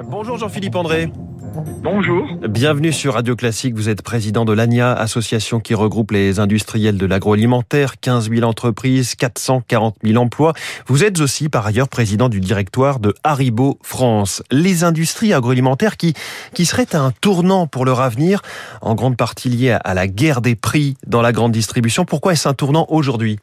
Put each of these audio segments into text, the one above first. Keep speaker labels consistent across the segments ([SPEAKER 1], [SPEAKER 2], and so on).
[SPEAKER 1] Bonjour Jean-Philippe André.
[SPEAKER 2] Bonjour.
[SPEAKER 1] Bienvenue sur Radio Classique. Vous êtes président de l'ANIA, association qui regroupe les industriels de l'agroalimentaire, 15 000 entreprises, 440 000 emplois. Vous êtes aussi par ailleurs président du directoire de Haribo France. Les industries agroalimentaires qui, qui seraient un tournant pour leur avenir, en grande partie lié à la guerre des prix dans la grande distribution. Pourquoi est-ce un tournant aujourd'hui?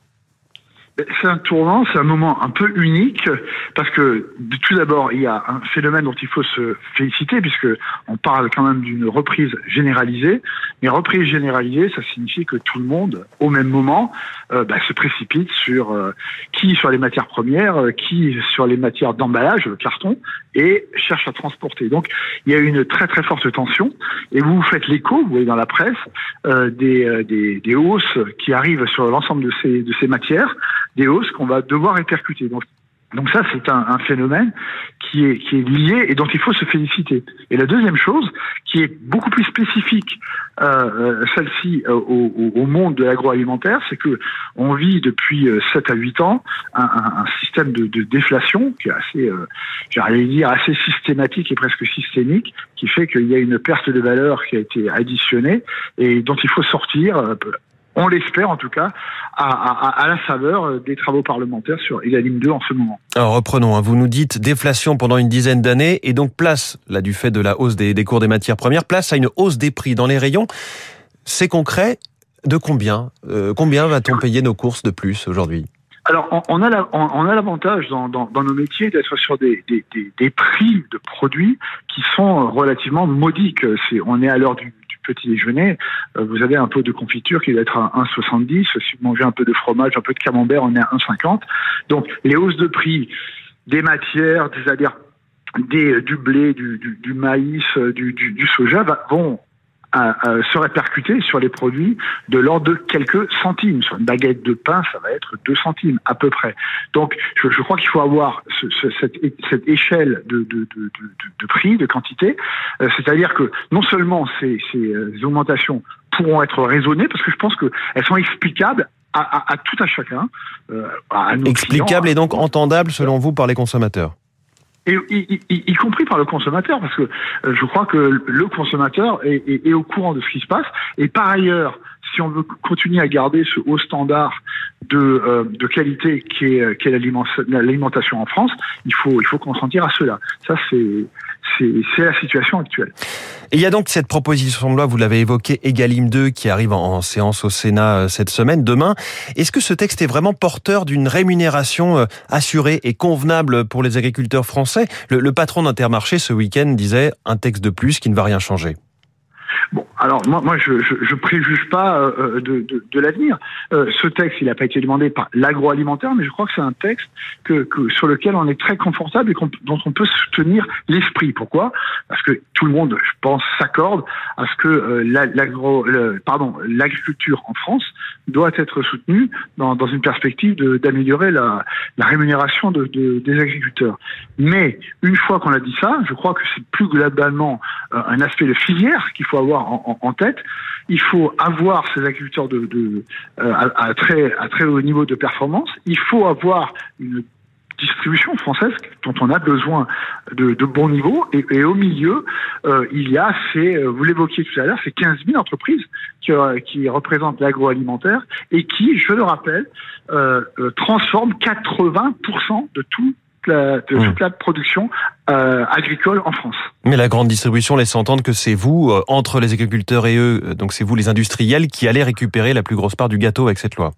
[SPEAKER 2] C'est un tournant, c'est un moment un peu unique parce que tout d'abord il y a un phénomène dont il faut se féliciter puisque on parle quand même d'une reprise généralisée. Mais reprise généralisée, ça signifie que tout le monde, au même moment, euh, bah, se précipite sur euh, qui sur les matières premières, euh, qui sur les matières d'emballage, le carton, et cherche à transporter. Donc il y a une très très forte tension et vous faites l'écho, vous voyez dans la presse, des, des, des hausses qui arrivent sur l'ensemble de ces de ces matières des qu'on va devoir répercuter. Donc, ça, c'est un, phénomène qui est, lié et dont il faut se féliciter. Et la deuxième chose, qui est beaucoup plus spécifique, euh, euh celle-ci euh, au, monde de l'agroalimentaire, c'est que on vit depuis 7 euh, à 8 ans un, système de, déflation qui est assez, j'allais dire, assez systématique et presque systémique, qui fait qu'il y a une perte de valeur qui a été additionnée et dont il faut sortir on l'espère en tout cas, à, la faveur des travaux parlementaires sur Egalim 2 en ce moment.
[SPEAKER 1] Alors reprenons, hein. vous nous dites déflation pendant une dizaine d'années et donc place, là du fait de la hausse des, cours des matières premières, place à une hausse des prix dans les rayons. C'est concret, de combien euh, Combien va-t-on payer nos courses de plus aujourd'hui?
[SPEAKER 2] Alors, on, a l'avantage dans, nos métiers d'être sur des, des, prix de produits qui sont relativement modiques. on est à l'heure du, petit déjeuner, euh, vous avez un peu de confiture qui va être à 1,70. Si vous mangez un peu de fromage, un peu de camembert, on est à 1,50. Donc les hausses de prix des matières, adhères des, du blé, du, maïs, du, du soja vont à, se répercuter sur les produits de l'ordre de quelques centimes. Sur une baguette de pain, ça va être 2 centimes à peu près. Donc, je, je crois qu'il faut avoir ce, ce, cette, cette, échelle de, de, de, de, prix, de quantité. Euh, c'est-à-dire que non seulement ces, ces euh, augmentations pourront être raisonnées, parce que je pense qu'elles sont explicables à, à, à, tout à chacun.
[SPEAKER 1] Euh, à Explicable et donc entendable selon vous par les consommateurs
[SPEAKER 2] et, y, compris par le consommateur, parce que euh, je crois que le consommateur est, au courant de ce qui se passe. Et par ailleurs, si on veut continuer à garder ce haut standard de, euh, qualité qui est, qui est l'alimentation en France, il faut, il faut consentir à cela. Ça, c'est la situation actuelle.
[SPEAKER 1] Il y a donc cette proposition de loi, vous l'avez évoqué, Egalim 2, qui arrive en, séance au Sénat euh, cette semaine, demain. Est-ce que ce texte est vraiment porteur d'une rémunération euh, assurée et convenable pour les agriculteurs français? Le patron d'Intermarché ce week-end disait un texte de plus qui ne va rien changer.
[SPEAKER 2] Bon, alors moi, moi je, je, je préjuge pas euh, euh, de, de, de l'avenir. Euh, ce texte, il n'a pas été demandé par l'agroalimentaire, mais je crois que c'est un texte que, que, sur lequel on est très confortable et dont on peut soutenir l'esprit. Pourquoi? Parce que tout le monde, je pense, s'accorde à ce que l'agro, pardon, l'agriculture en France doit être soutenue dans, dans une perspective d'améliorer la, la, rémunération de, des agriculteurs. Mais une fois qu'on a dit ça, je crois que c'est plus globalement un aspect de filière qu'il faut avoir en, tête. Il faut avoir ces agriculteurs de, de euh, à, très, à très haut niveau de performance. Il faut avoir une distribution française dont on a besoin de, de bon niveau. Et, au milieu, euh, il y a ces, euh, vous l'évoquiez tout à l'heure, ces 15 000 entreprises qui, qui représentent l'agroalimentaire et qui, je le rappelle, euh, transforment 80% de tout de toute mmh. la production euh, agricole en France.
[SPEAKER 1] Mais la grande distribution laisse entendre que c'est vous, euh, entre les agriculteurs et eux, euh, donc c'est vous les industriels, qui allez récupérer la plus grosse part du gâteau avec cette loi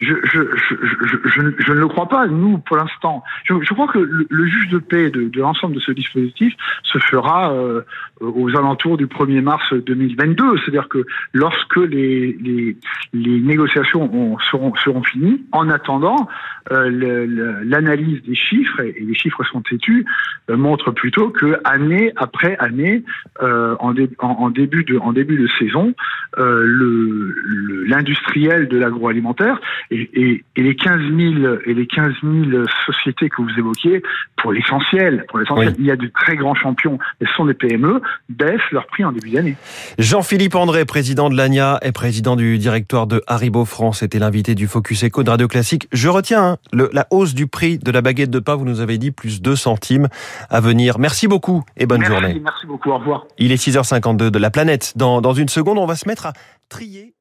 [SPEAKER 2] je, je, je, je, ne le crois pas. Nous, pour l'instant, je, crois que le, juge de paix de, de l'ensemble de ce dispositif se fera euh, aux alentours du 1er mars 2022. C'est-à-dire que lorsque les, les, les négociations seront, seront finies, en attendant, euh, l'analyse des chiffres, et, les chiffres sont têtus, euh, montre plutôt que année après année, euh, en, en, début de, en début de saison, euh, l'industriel de l'agroalimentaire Et, les 15 000 et les 15 000 sociétés que vous évoquiez, pour l'essentiel, pour l'essentiel, il y a de très grands champions, et ce sont des PME, baissent leur prix en début d'année.
[SPEAKER 1] Jean-Philippe André, président de l'ANIA et président du directoire de Haribo France, était l'invité du Focus Eco de Radio Classique. Je retiens hein, la hausse du prix de la baguette de pain, vous nous avez dit plus 2 centimes à venir. Merci beaucoup et bonne journée.
[SPEAKER 2] Merci beaucoup, au revoir.
[SPEAKER 1] Il est 6h52 de la planète. Dans, dans une seconde, on va se mettre à trier